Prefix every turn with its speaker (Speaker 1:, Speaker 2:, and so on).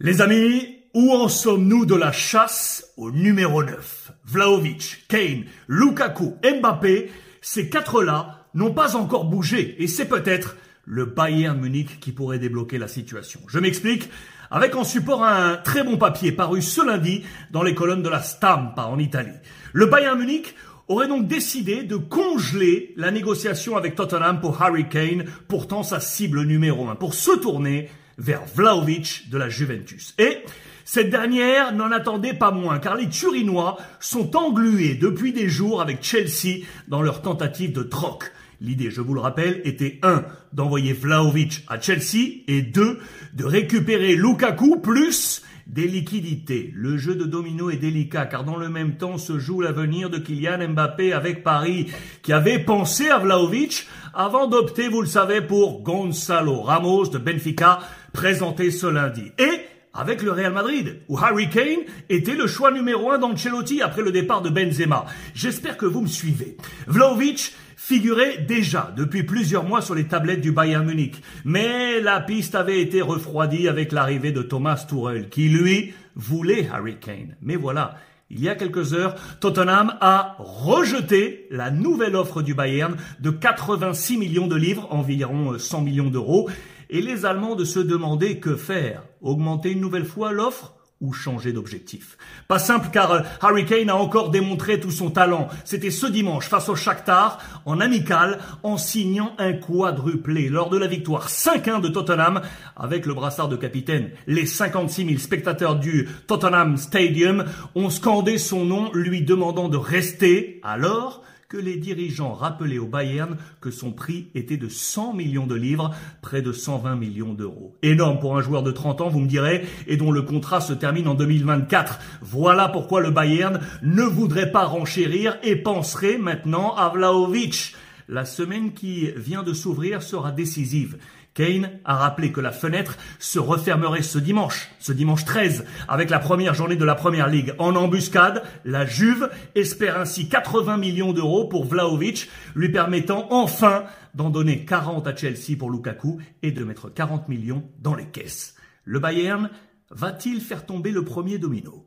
Speaker 1: Les amis, où en sommes-nous de la chasse au numéro 9 Vlaovic, Kane, Lukaku, Mbappé, ces quatre-là n'ont pas encore bougé et c'est peut-être le Bayern Munich qui pourrait débloquer la situation. Je m'explique avec en support un très bon papier paru ce lundi dans les colonnes de la Stampa en Italie. Le Bayern Munich aurait donc décidé de congeler la négociation avec Tottenham pour Harry Kane, pourtant sa cible numéro 1, pour se tourner vers Vlaovic de la Juventus. Et cette dernière n'en attendait pas moins, car les Turinois sont englués depuis des jours avec Chelsea dans leur tentative de troc. L'idée, je vous le rappelle, était 1. d'envoyer Vlaovic à Chelsea et 2. de récupérer Lukaku plus des liquidités. Le jeu de domino est délicat car dans le même temps se joue l'avenir de Kylian Mbappé avec Paris qui avait pensé à Vlaovic avant d'opter, vous le savez, pour Gonzalo Ramos de Benfica présenté ce lundi. Et avec le Real Madrid, où Harry Kane était le choix numéro un d'Ancelotti après le départ de Benzema. J'espère que vous me suivez. Vlaovic figurait déjà depuis plusieurs mois sur les tablettes du Bayern Munich, mais la piste avait été refroidie avec l'arrivée de Thomas Tuchel, qui lui voulait Harry Kane. Mais voilà, il y a quelques heures, Tottenham a rejeté la nouvelle offre du Bayern de 86 millions de livres, environ 100 millions d'euros, et les Allemands de se demander que faire. Augmenter une nouvelle fois l'offre? Ou changer d'objectif. Pas simple car euh, Harry Kane a encore démontré tout son talent. C'était ce dimanche face au Shakhtar en amical en signant un quadruplé lors de la victoire 5-1 de Tottenham avec le brassard de capitaine. Les 56 000 spectateurs du Tottenham Stadium ont scandé son nom lui demandant de rester alors que les dirigeants rappelaient au Bayern que son prix était de 100 millions de livres, près de 120 millions d'euros. Énorme pour un joueur de 30 ans, vous me direz, et dont le contrat se termine en 2024. Voilà pourquoi le Bayern ne voudrait pas renchérir et penserait maintenant à Vlaovic. La semaine qui vient de s'ouvrir sera décisive. Kane a rappelé que la fenêtre se refermerait ce dimanche, ce dimanche 13, avec la première journée de la Première Ligue. En embuscade, la Juve espère ainsi 80 millions d'euros pour Vlaovic, lui permettant enfin d'en donner 40 à Chelsea pour Lukaku et de mettre 40 millions dans les caisses. Le Bayern va-t-il faire tomber le premier domino?